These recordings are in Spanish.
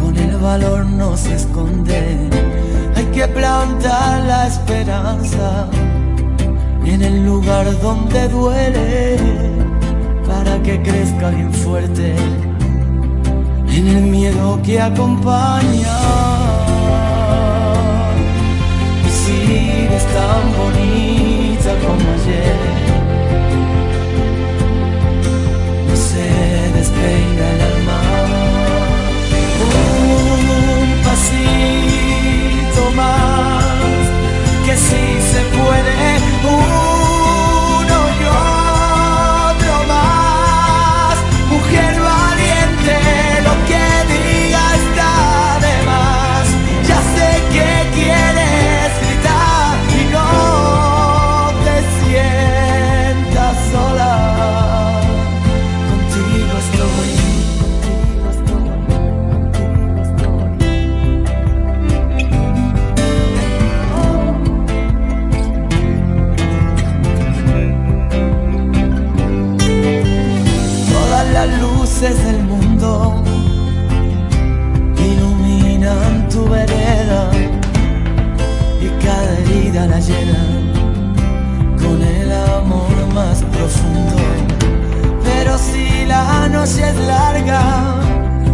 con el valor no se esconde. Hay que plantar la esperanza en el lugar donde duele, para que crezca bien fuerte, en el miedo que acompaña. Y si eres tan bonita como ayer Si se puede. con el amor más profundo. Pero si la noche es larga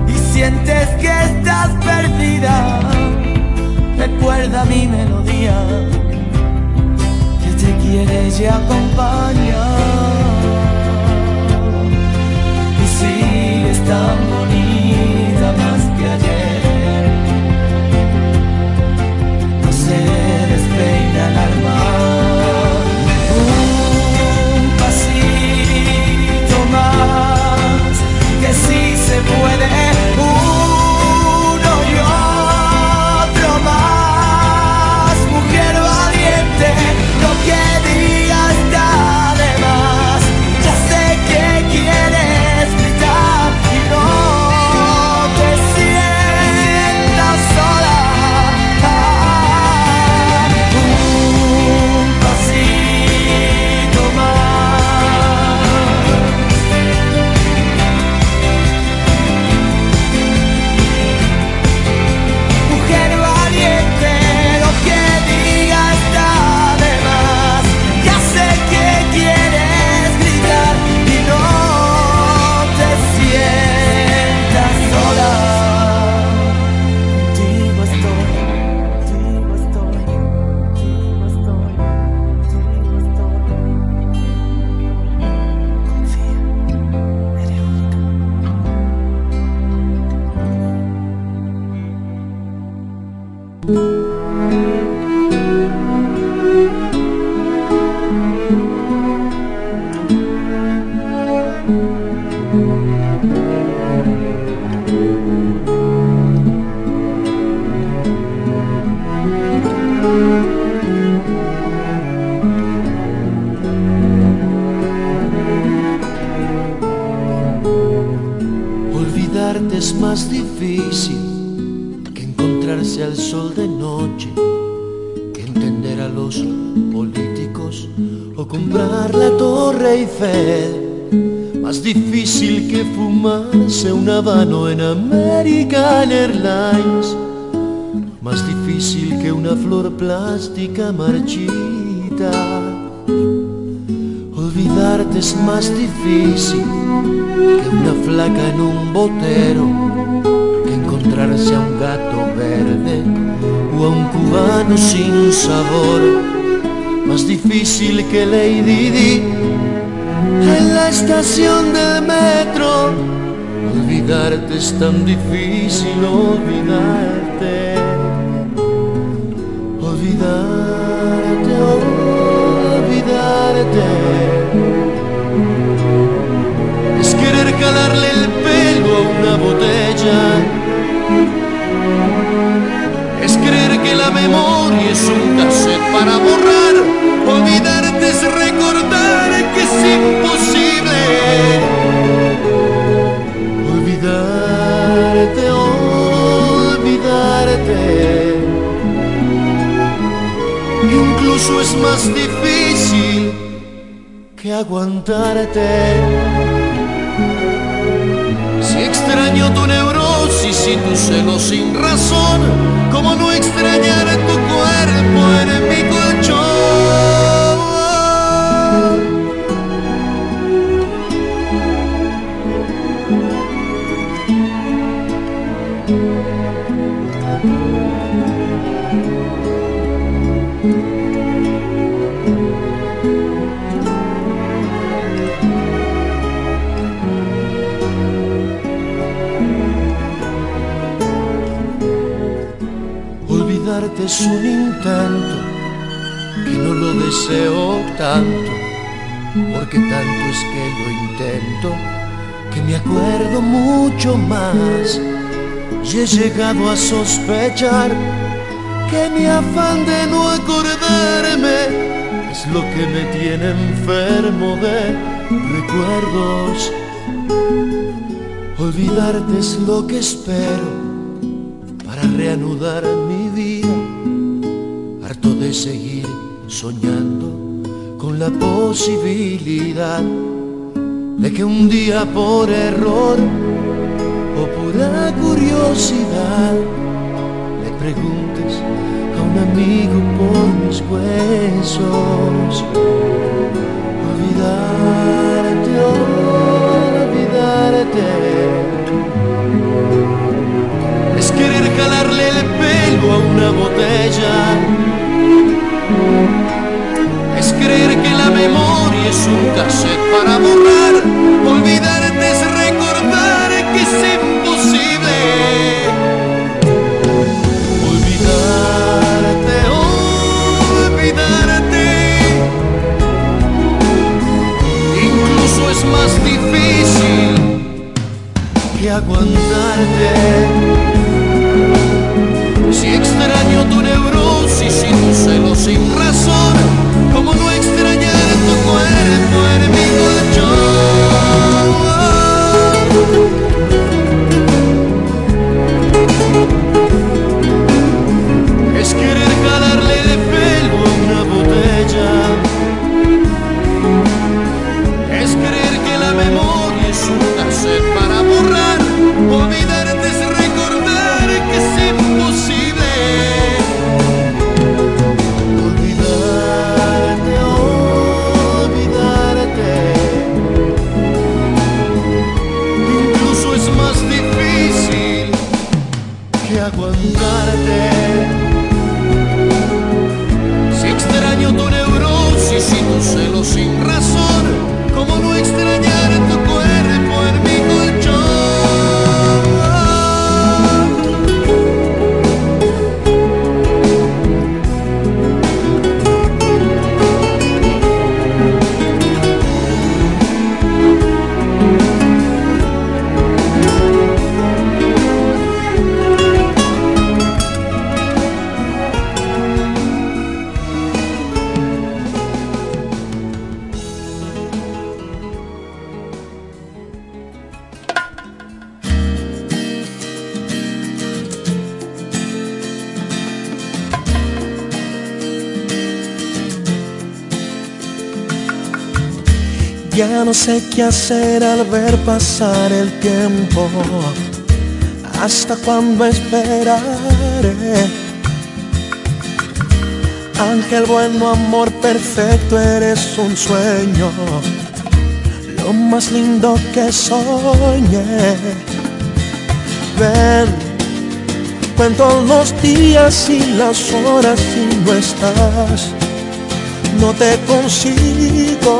y sientes que estás perdida, recuerda mi melodía que te quiere y acompaña. Y si estamos puede a un cubano sin sabor. Más difícil que Lady Di en la estación del metro. Olvidarte es tan difícil, olvidarte. Olvidarte, olvidarte. Es querer calarle el pelo a una botella. Que la memoria es un cassette para borrar. Olvidarte es recordar que es imposible. Olvidarte, olvidarte. Incluso es más difícil que aguantarte. Si extraño tu neurosis y tu celo sin razón, como no extrañar tu cuerpo en mi colchón. Es un intento que no lo deseo tanto, porque tanto es que lo intento que me acuerdo mucho más. Y he llegado a sospechar que mi afán de no acordarme es lo que me tiene enfermo de recuerdos. Olvidarte es lo que espero para reanudar mi vida, de seguir soñando con la posibilidad de que un día por error o pura curiosidad le preguntes a un amigo por mis huesos. Olvidarte, olvidarte. Es querer jalarle el pelo a una botella. Es creer que la memoria es un cassette para borrar. Olvidarte es recordar que es imposible. Olvidarte, olvidarte. Incluso es más difícil que aguantarte. Si extraño tu neurosis y tu celo sin razón, como no extrañar tu cuerpo en mi colchón. No sé qué hacer al ver pasar el tiempo. ¿Hasta cuándo esperaré? Ángel bueno, amor perfecto, eres un sueño. Lo más lindo que soñé. Ven, cuento los días y las horas y no estás no te consigo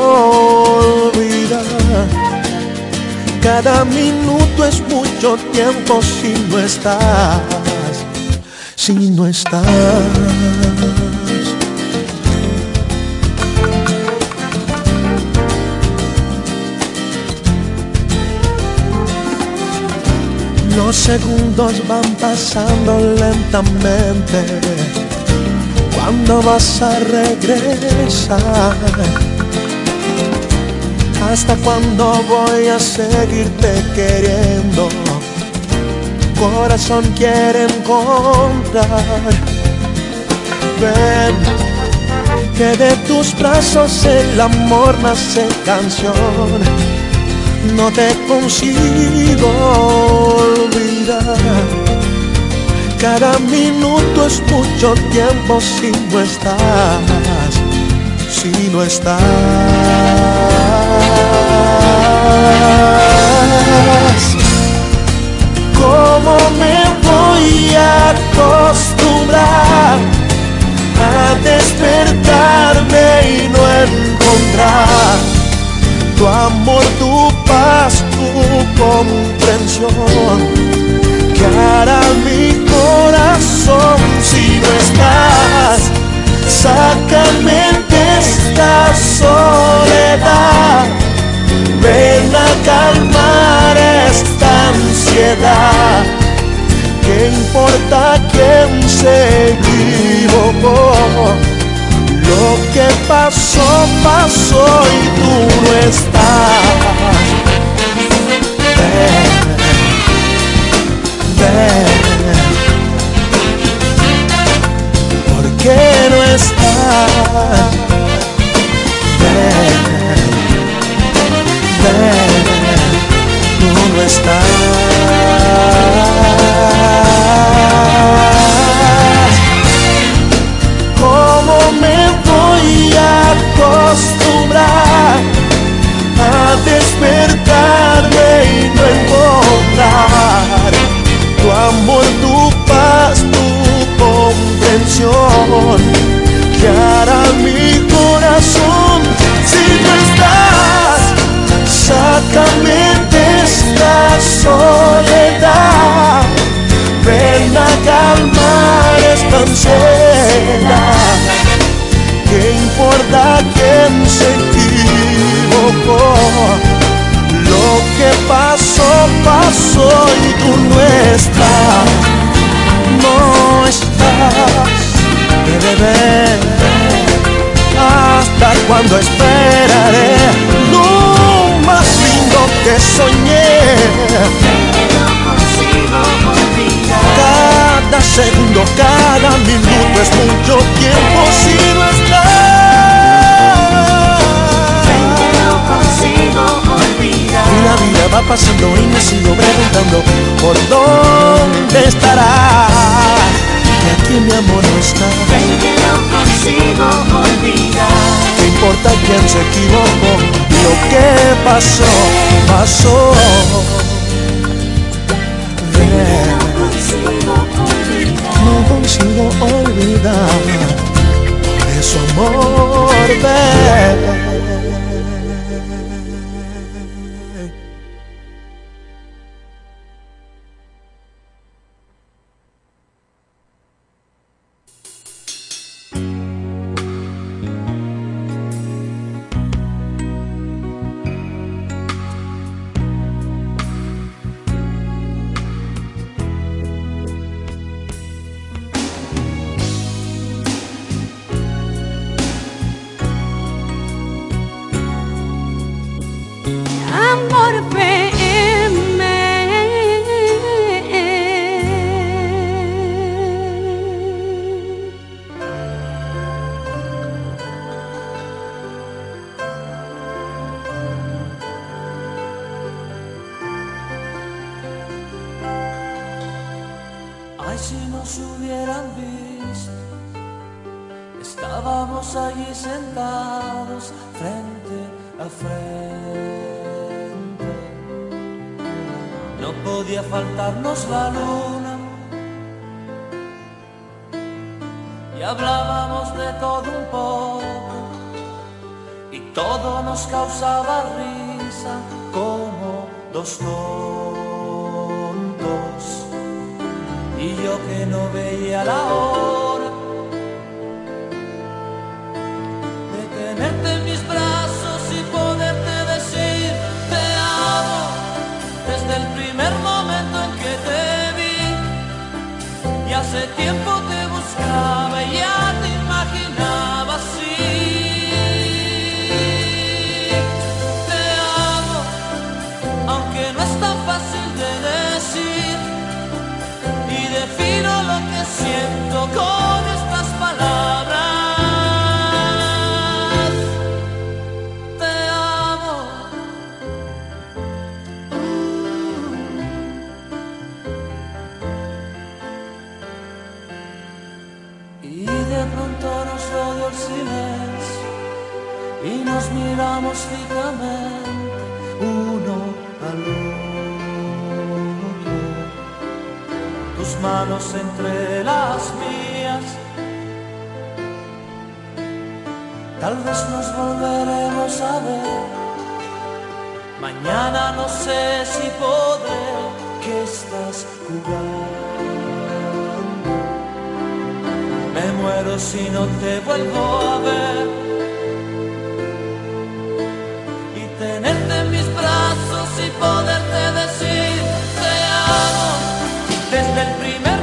olvidar. Cada minuto es mucho tiempo si no estás, si no estás. Los segundos van pasando lentamente ¿Cuándo vas a regresar? ¿Hasta cuándo voy a seguirte queriendo? Corazón quiere encontrar. Ven, que de tus brazos el amor nace canción. No te consigo olvidar cada minuto es mucho tiempo si no estás, si no estás. ¿Cómo me voy a acostumbrar a despertarme y no encontrar tu amor, tu paz, tu comprensión? Calmar esta ansiedad. ¿Qué importa quién se equivocó? Lo que pasó, pasó y tú no estás. ¿Por qué no estás? Tú soledad. Ven a calmar esta ansiedad. ¿Qué importa quién se equivocó? Lo que pasó, pasó y tú no estás, no estás, bebé. ¿Hasta cuando esperaré segundo, cada minuto es mucho tiempo si no la vida va pasando y me sigo preguntando por dónde estará. Y aquí mi amor no está. que no consigo olvidar. ¿Qué importa quién se equivocó? Lo que pasó, pasó. No consigo olvidar de su amor, ven. y yo que no veía la hora. manos entre las mías. Tal vez nos volveremos a ver. Mañana no sé si podré que estás jugando. Me muero si no te vuelvo a ver. Y tenerte en mis brazos y poderte decir te amo desde el primer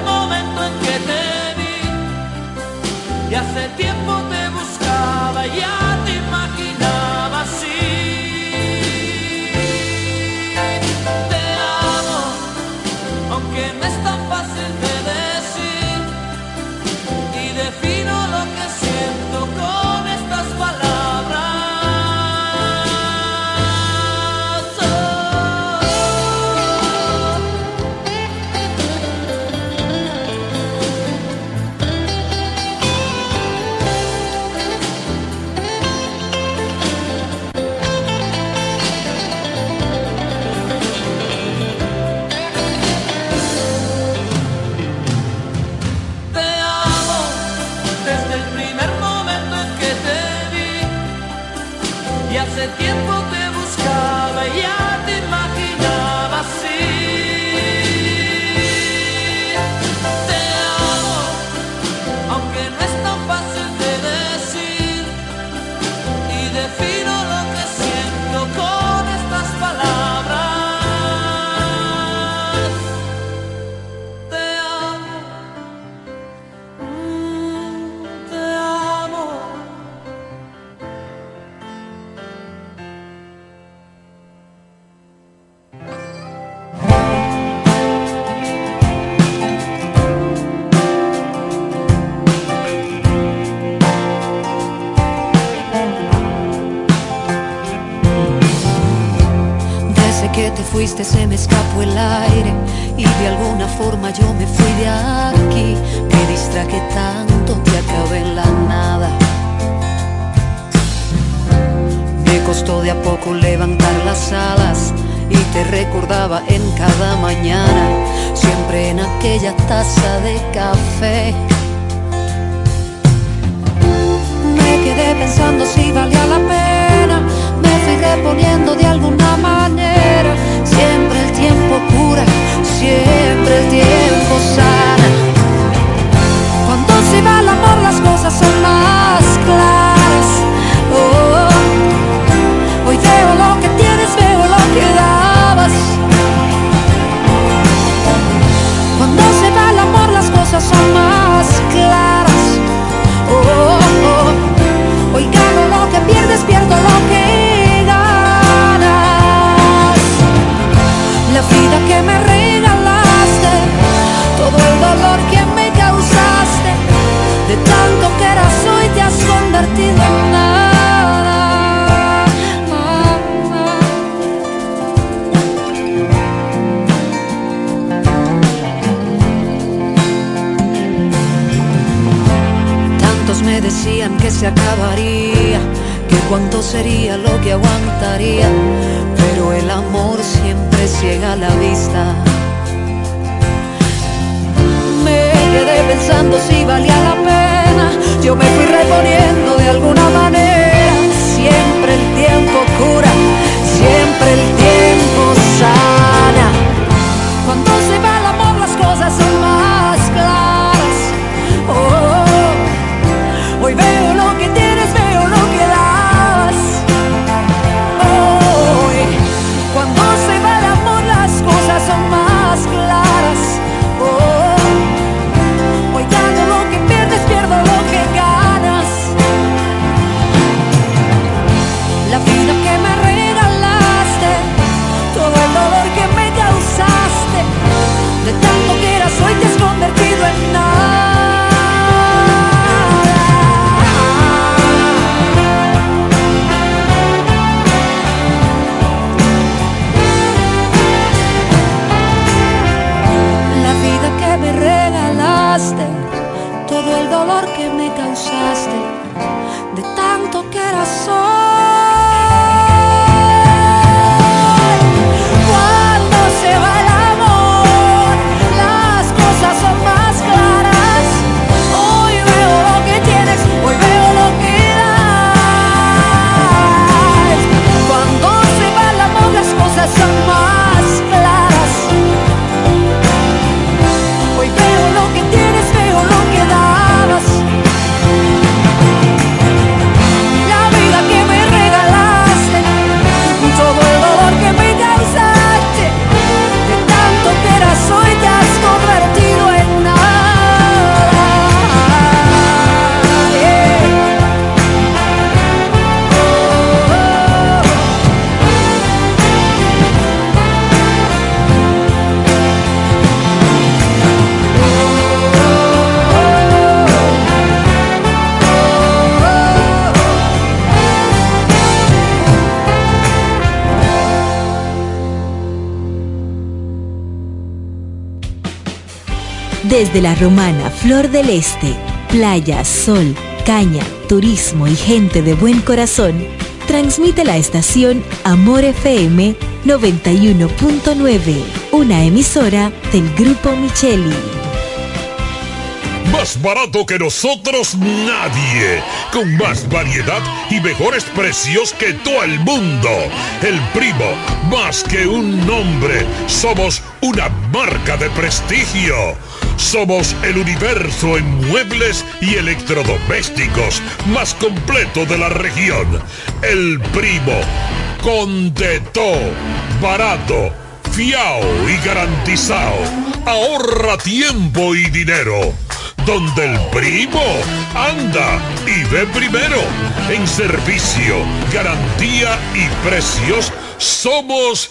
Desde la romana Flor del Este, playa, sol, caña, turismo y gente de buen corazón, transmite la estación Amor FM 91.9, una emisora del Grupo Micheli. Más barato que nosotros nadie. Con más variedad y mejores precios que todo el mundo. El primo, más que un nombre, somos una marca de prestigio. Somos el universo en muebles y electrodomésticos más completo de la región. El primo, con de todo, barato, fiao y garantizado. Ahorra tiempo y dinero. Donde el primo anda y ve primero. En servicio, garantía y precios somos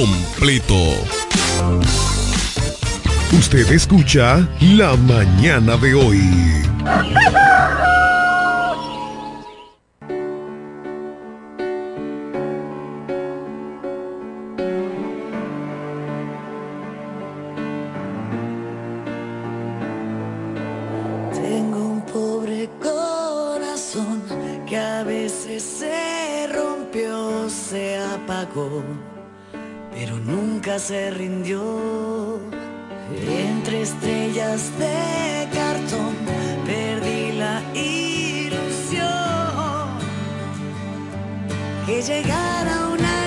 completo. Usted escucha La Mañana de hoy. Tengo un pobre corazón que a veces se rompió, se apagó se rindió. Entre estrellas de cartón perdí la ilusión que llegara una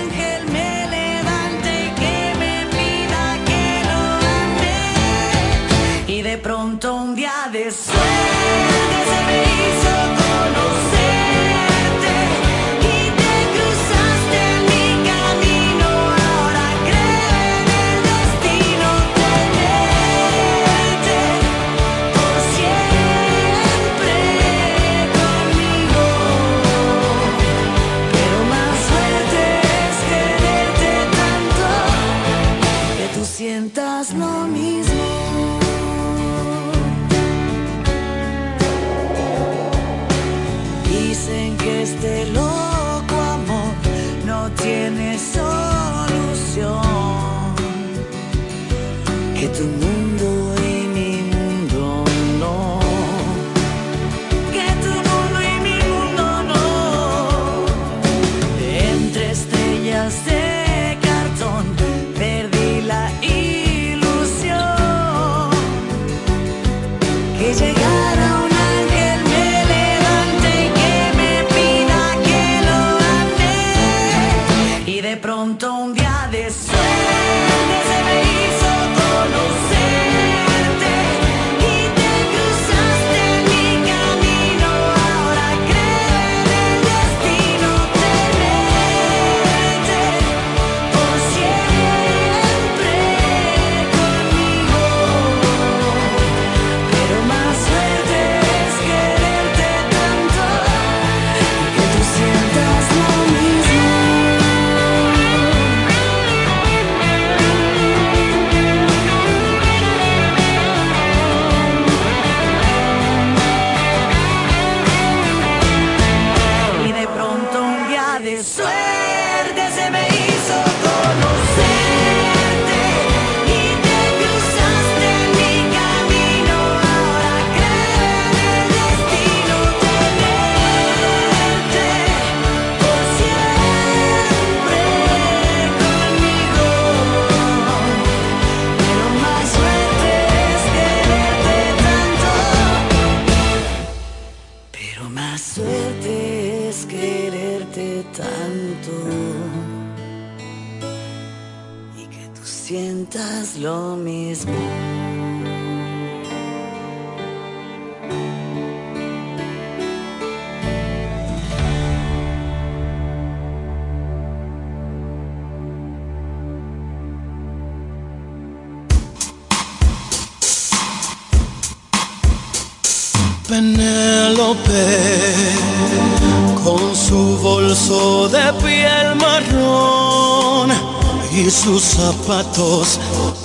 zapatos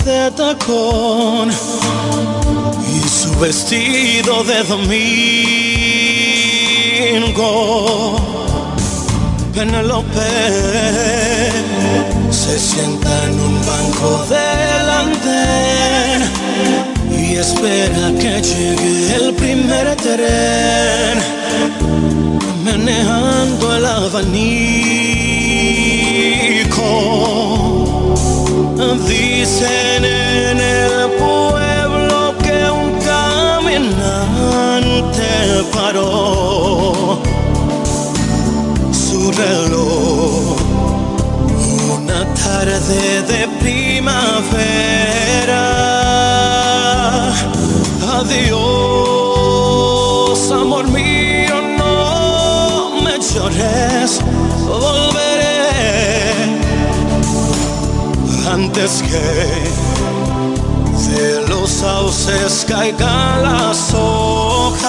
de tacón y su vestido de domingo. Penelope se sienta en un banco delante y espera que llegue el primer tren manejando el abanico. Dicen en el pueblo que un caminante paró su reloj. Una tarde de primavera. Adiós, amor mío, no me llores. Volver antes que de los sauces caigan las hojas.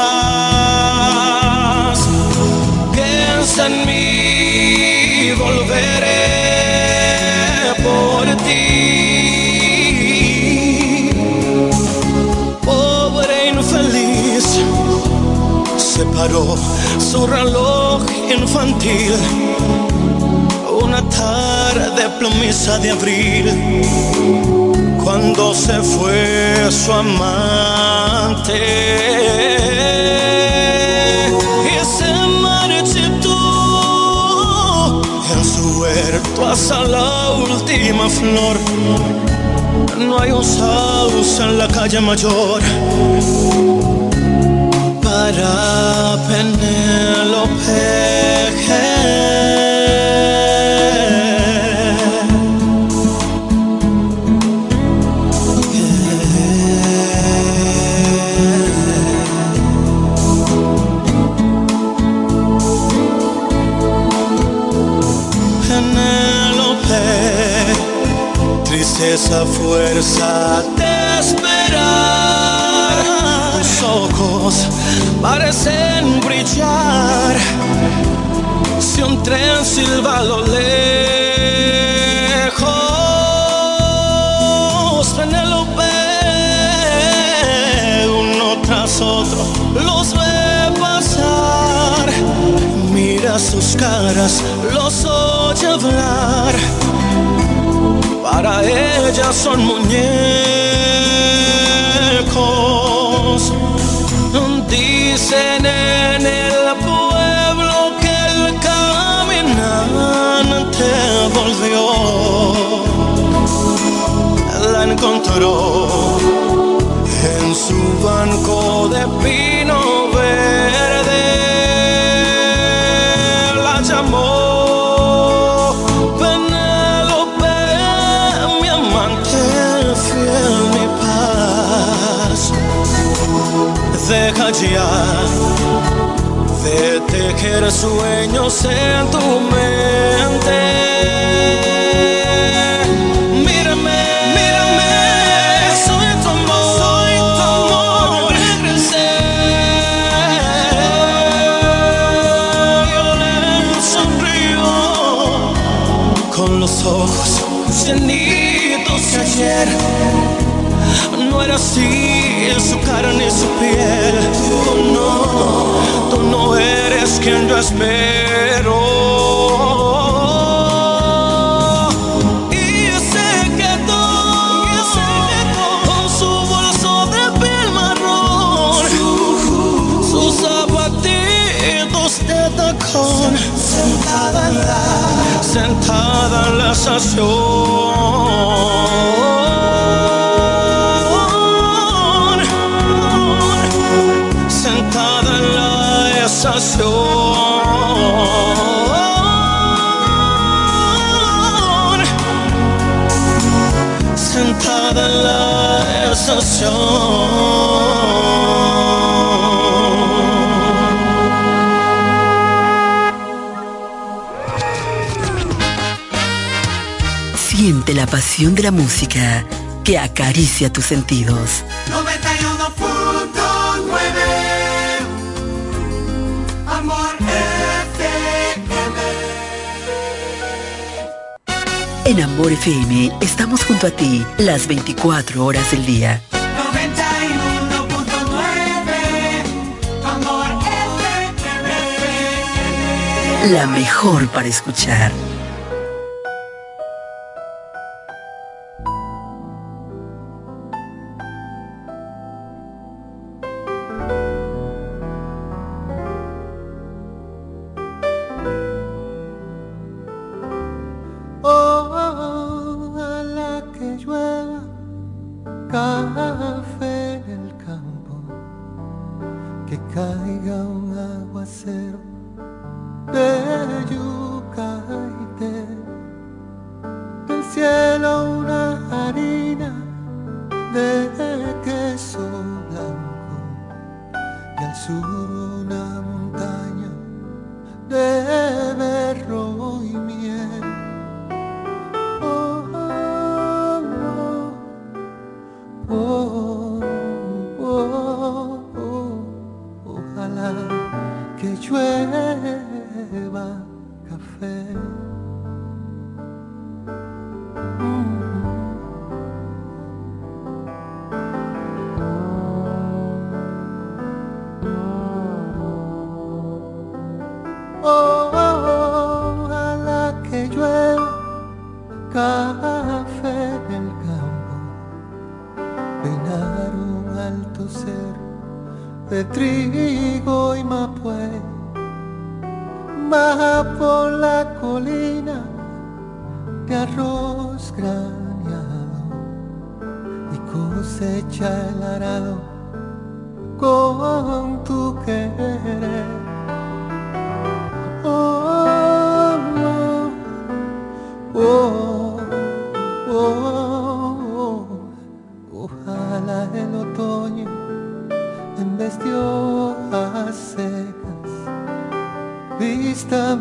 Piensa en mí, volveré por ti. Pobre infeliz, se paró su reloj infantil. Una tarde tarde plomiza de abril, cuando se fue su amante. Y se marchitó en su huerto hasta la última flor. No hay un sauce en la calle mayor para Penélope. Esa fuerza de esperar. Tus ojos parecen brillar. Si un tren silba lo lejos, Penélope, uno tras otro los ve pasar. Mira sus caras, los oye hablar para ella son muñecos. Dicen en el pueblo que el caminante volvió. La encontró ya de tejer sueños en tu mente. Mírame, mírame, soy tu amor, soy tu amor. Con los ojos llenitos de ayer. No era así su carne y su piel. Tú no, tú no eres quien yo espero. Y se quedó, y estación. Sentada en la estación. Siente la pasión de la música que acaricia tus sentidos. Amor FM estamos junto a ti las 24 horas del día. 91.9 Amor FM. La mejor para escuchar.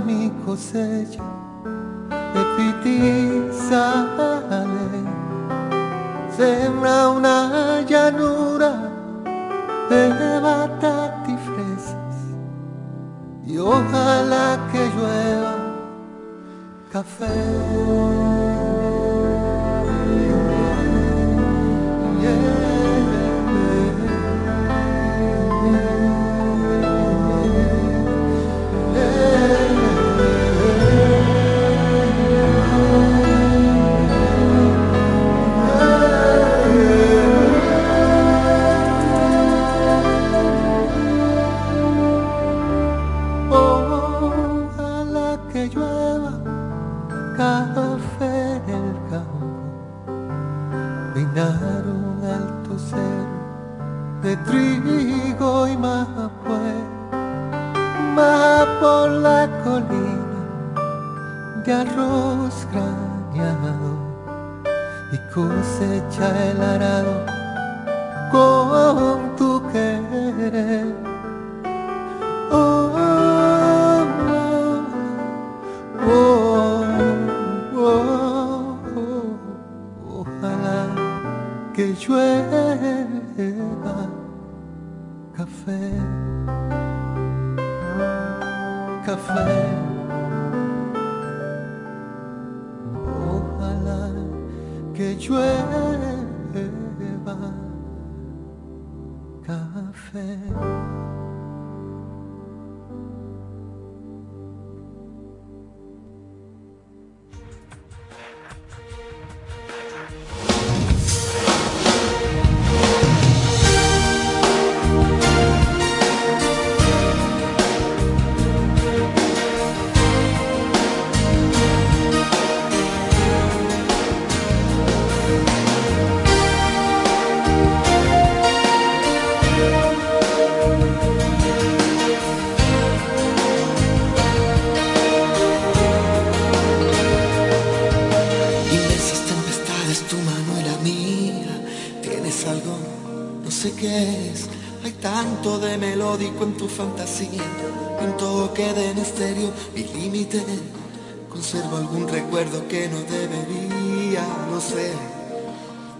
Mi cosecha de pitizales sembra una llanura de batata y fresas y ojalá que llueva café. Arroz graneado y cosecha el arado con tu querer. Conservo algún recuerdo que no debería, no sé.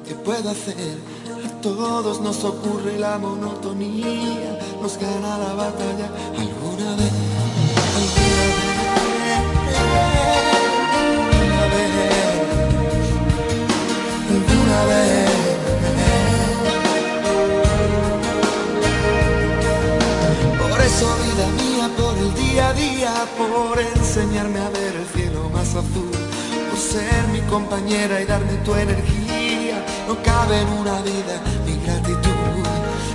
¿Qué puedo hacer? A todos nos ocurre la monotonía. Nos gana la batalla alguna vez. Alguna vez. Alguna vez. Por eso, vida mía, por el día a día, por enseñarme a ver el cielo por ser mi compañera y darme tu energía, no cabe en una vida mi gratitud,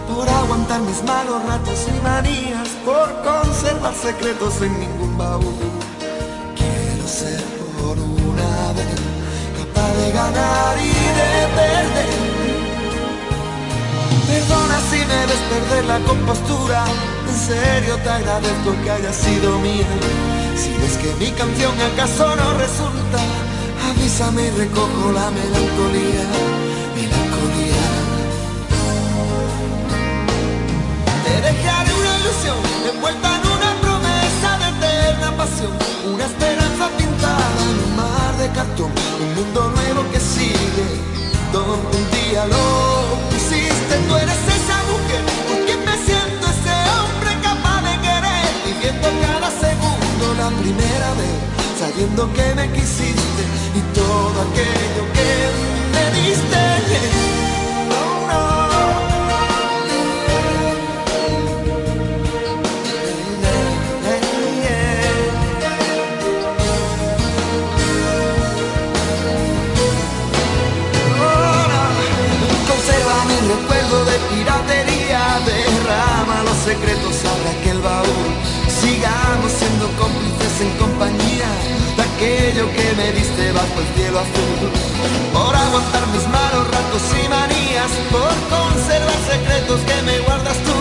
por aguantar mis malos ratos y manías, por conservar secretos en ningún baúl. Quiero ser por una vez capaz de ganar y de perder. Perdona si me ves perder la compostura. En serio te agradezco que haya sido mía. Si ves que mi canción acaso no resulta, avísame y recojo la melancolía. Melancolía. Te dejaré una ilusión envuelta en una promesa de eterna pasión. Una esperanza pintada en un mar de cartón. Un mundo nuevo que sigue. Donde un día lo pusiste, tú eres esa mujer por quien me siento ese hombre capaz de querer, viviendo la primera vez, sabiendo que me quisiste y todo aquello que me diste. Oh, no. Conserva mi recuerdo de piratería, derrama los secretos, abre aquel baúl. Sigamos siendo cómplices en compañía de aquello que me diste bajo el cielo aguantar mis malos ratos y manías, por conservar secretos que me guardas tú.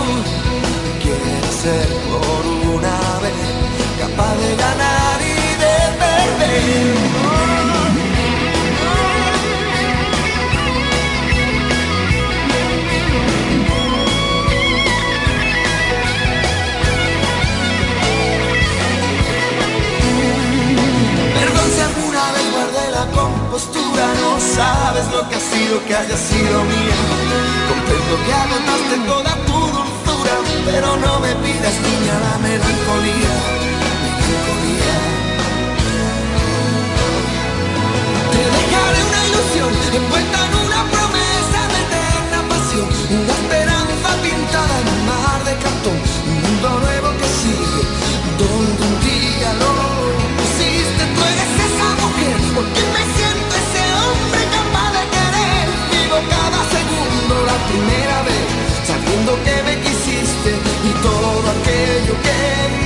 Quiero ser por una vez capaz de ganar y de perder. La compostura, no sabes lo que ha sido que haya sido mía. Comprendo que agotaste toda tu dulzura, pero no me pidas niña la melancolía. melancolía. Te dejaré una ilusión envuelta en una promesa de eterna pasión, una esperanza pintada en un mar de cartón, un mundo nuevo que sigue, donde un día lo aquello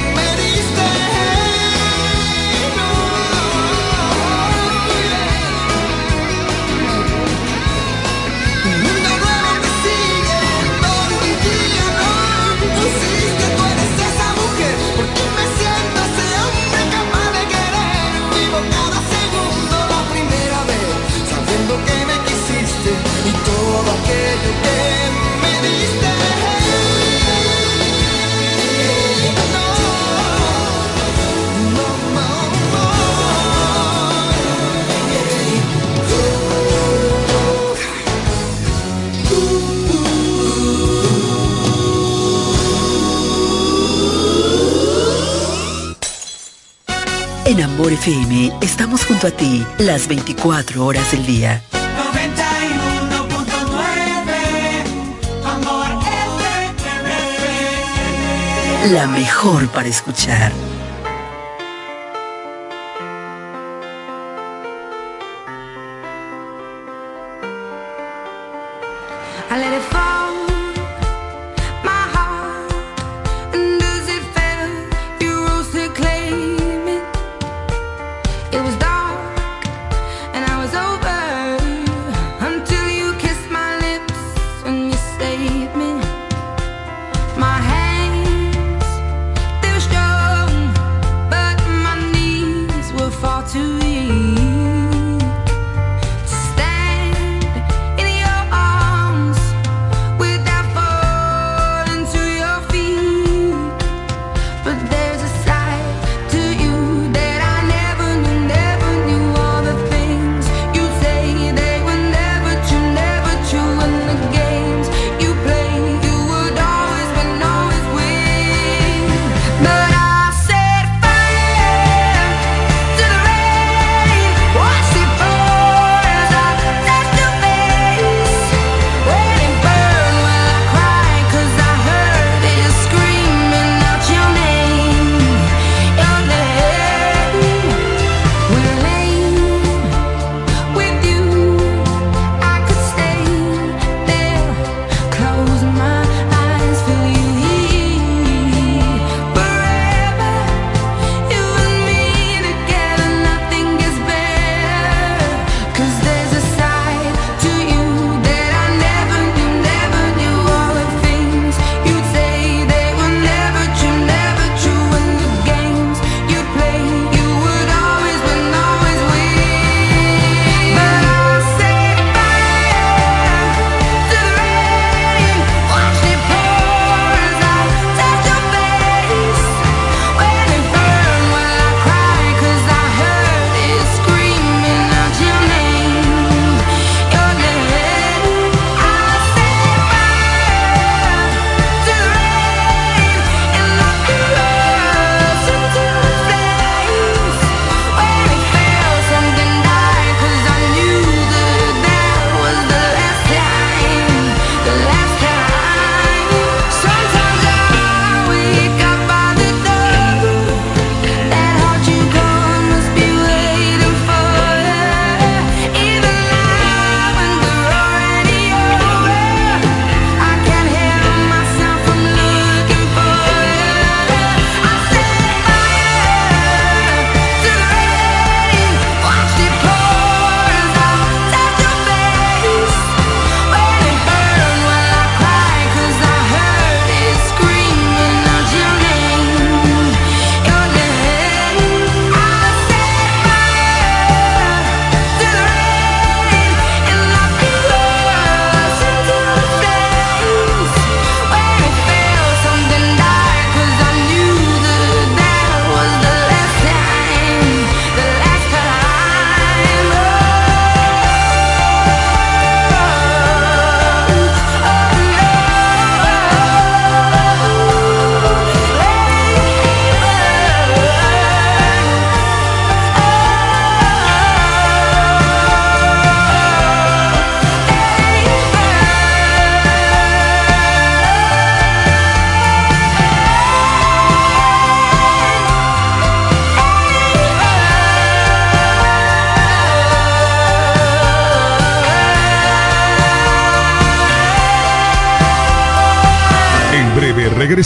Amor FM estamos junto a ti las 24 horas del día. 91.9 Amor FM. La mejor para escuchar.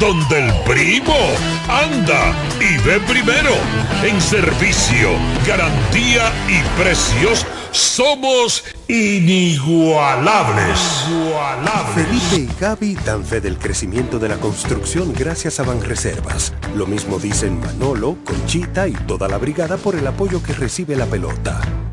donde el primo anda y ve primero. En servicio, garantía y precios somos inigualables. Felipe y Gaby dan fe del crecimiento de la construcción gracias a Banreservas. Lo mismo dicen Manolo, Conchita y toda la brigada por el apoyo que recibe la pelota.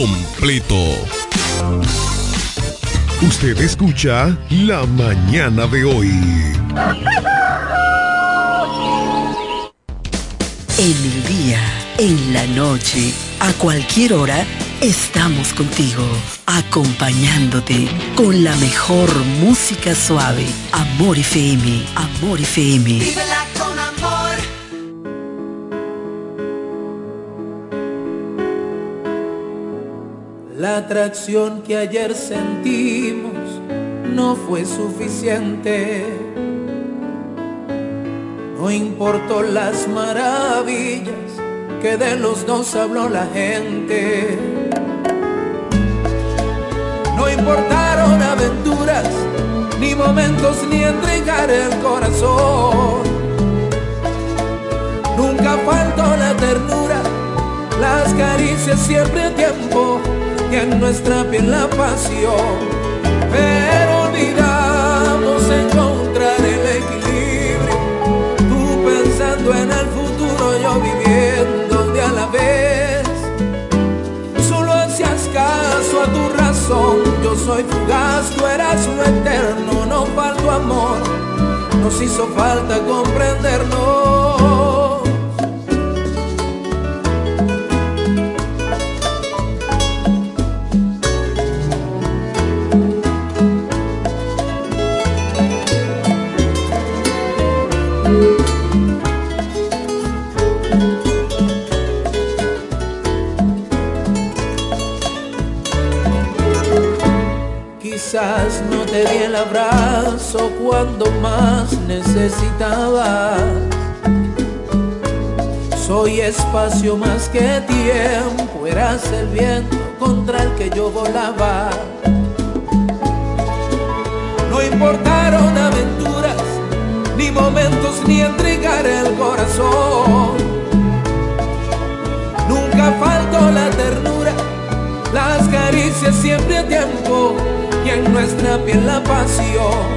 completo. Usted escucha La mañana de hoy. En el día, en la noche, a cualquier hora, estamos contigo, acompañándote con la mejor música suave. Amor FM, Amor FM. La atracción que ayer sentimos no fue suficiente. No importó las maravillas que de los dos habló la gente. No importaron aventuras, ni momentos, ni entregar el corazón. Nunca faltó la ternura, las caricias siempre a tiempo y en nuestra piel la pasión. Pero olvidamos encontrar el equilibrio, tú pensando en el futuro, yo viviendo de a la vez. Solo hacías caso a tu razón, yo soy fugaz, tú eras lo eterno, no faltó amor, nos hizo falta comprendernos. Te di el abrazo cuando más necesitabas. Soy espacio más que tiempo, eras el viento contra el que yo volaba. No importaron aventuras, ni momentos, ni entregar el corazón. Nunca faltó la ternura, las caricias siempre a tiempo y en nuestra piel la pasión.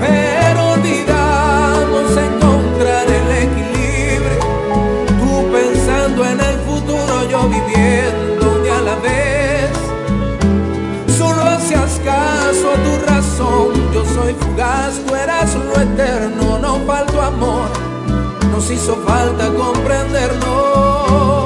Pero Olvidamos encontrar el equilibrio. Tú pensando en el futuro, yo viviendo de a la vez. Solo hacías caso a tu razón. Yo soy fugaz, tú eras lo eterno. No faltó amor, nos hizo falta comprendernos.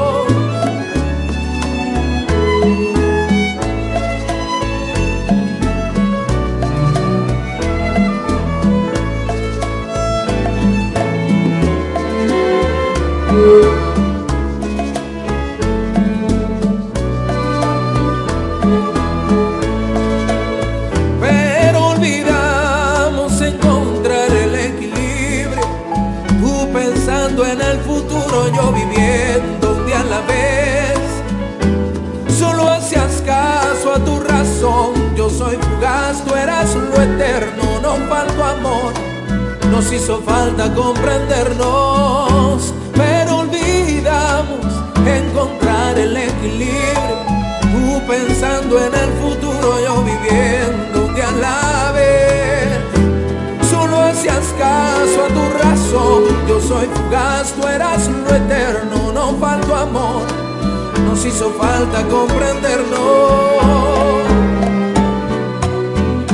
Falta comprendernos.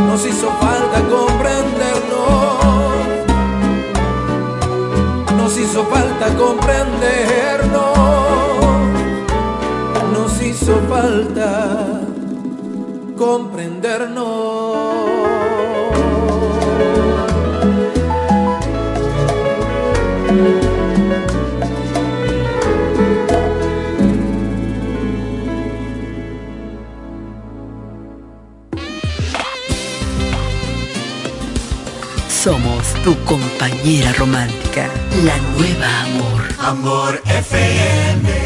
Nos hizo falta comprendernos. Nos hizo falta comprendernos. Nos hizo falta comprendernos. Compañera romántica, la nueva amor. Amor FM.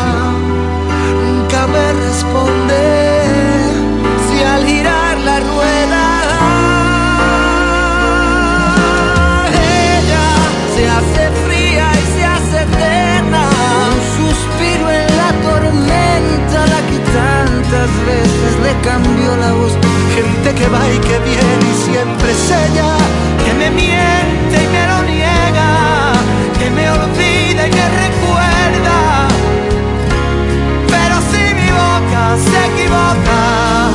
me responde si al girar la rueda ella se hace fría y se hace eterna, un suspiro en la tormenta, la que tantas veces le cambió la voz, gente que va y que viene y siempre es ella que me miente y me lo niega, que me olvida y me recuerda. Se equivoca,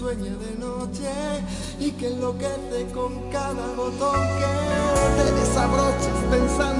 sueña de noche y que enloquece con cada botón que te desabrochas pensando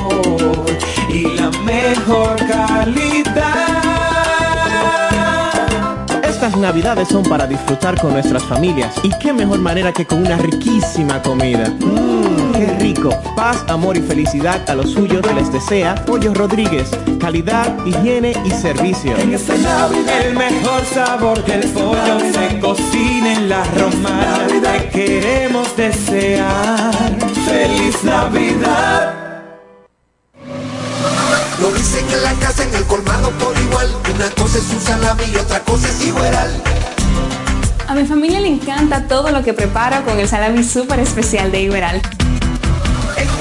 mejor calidad. Estas navidades son para disfrutar con nuestras familias y qué mejor manera que con una riquísima comida. Mmm, qué rico. Paz, amor y felicidad a los suyos les desea Pollo Rodríguez. Calidad, higiene y servicio. En esta Navidad el mejor sabor que el pollo se cocina en la romana. Te queremos desear feliz Navidad. Mi familia le encanta todo lo que preparo con el salami súper especial de Iberal.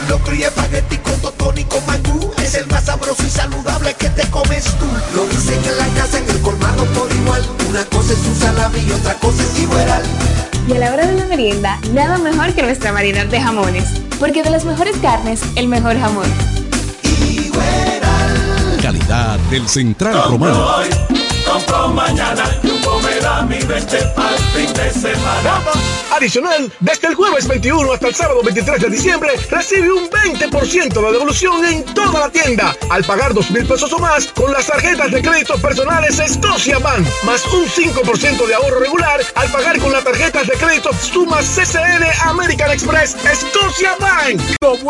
Un locro y espagueti con totón y con mangú Es el más sabroso y saludable que te comes tú Lo dicen en la casa, en el colmado por igual Una cosa es su salami y otra cosa es igual Y a la hora de la merienda, nada mejor que nuestra variedad de jamones. Porque de las mejores carnes, el mejor jamón. Calidad del Central Romano. hoy, compro mañana, Jumbo me da mi 20 al fin de semana. Adicional, desde el jueves 21 hasta el sábado 23 de diciembre, recibe un 20% de devolución en toda la tienda al pagar 2 mil pesos o más con las tarjetas de crédito personales Escocia Bank, más un 5% de ahorro regular al pagar con las tarjetas de crédito Sumas CCN American Express Escocia Bank.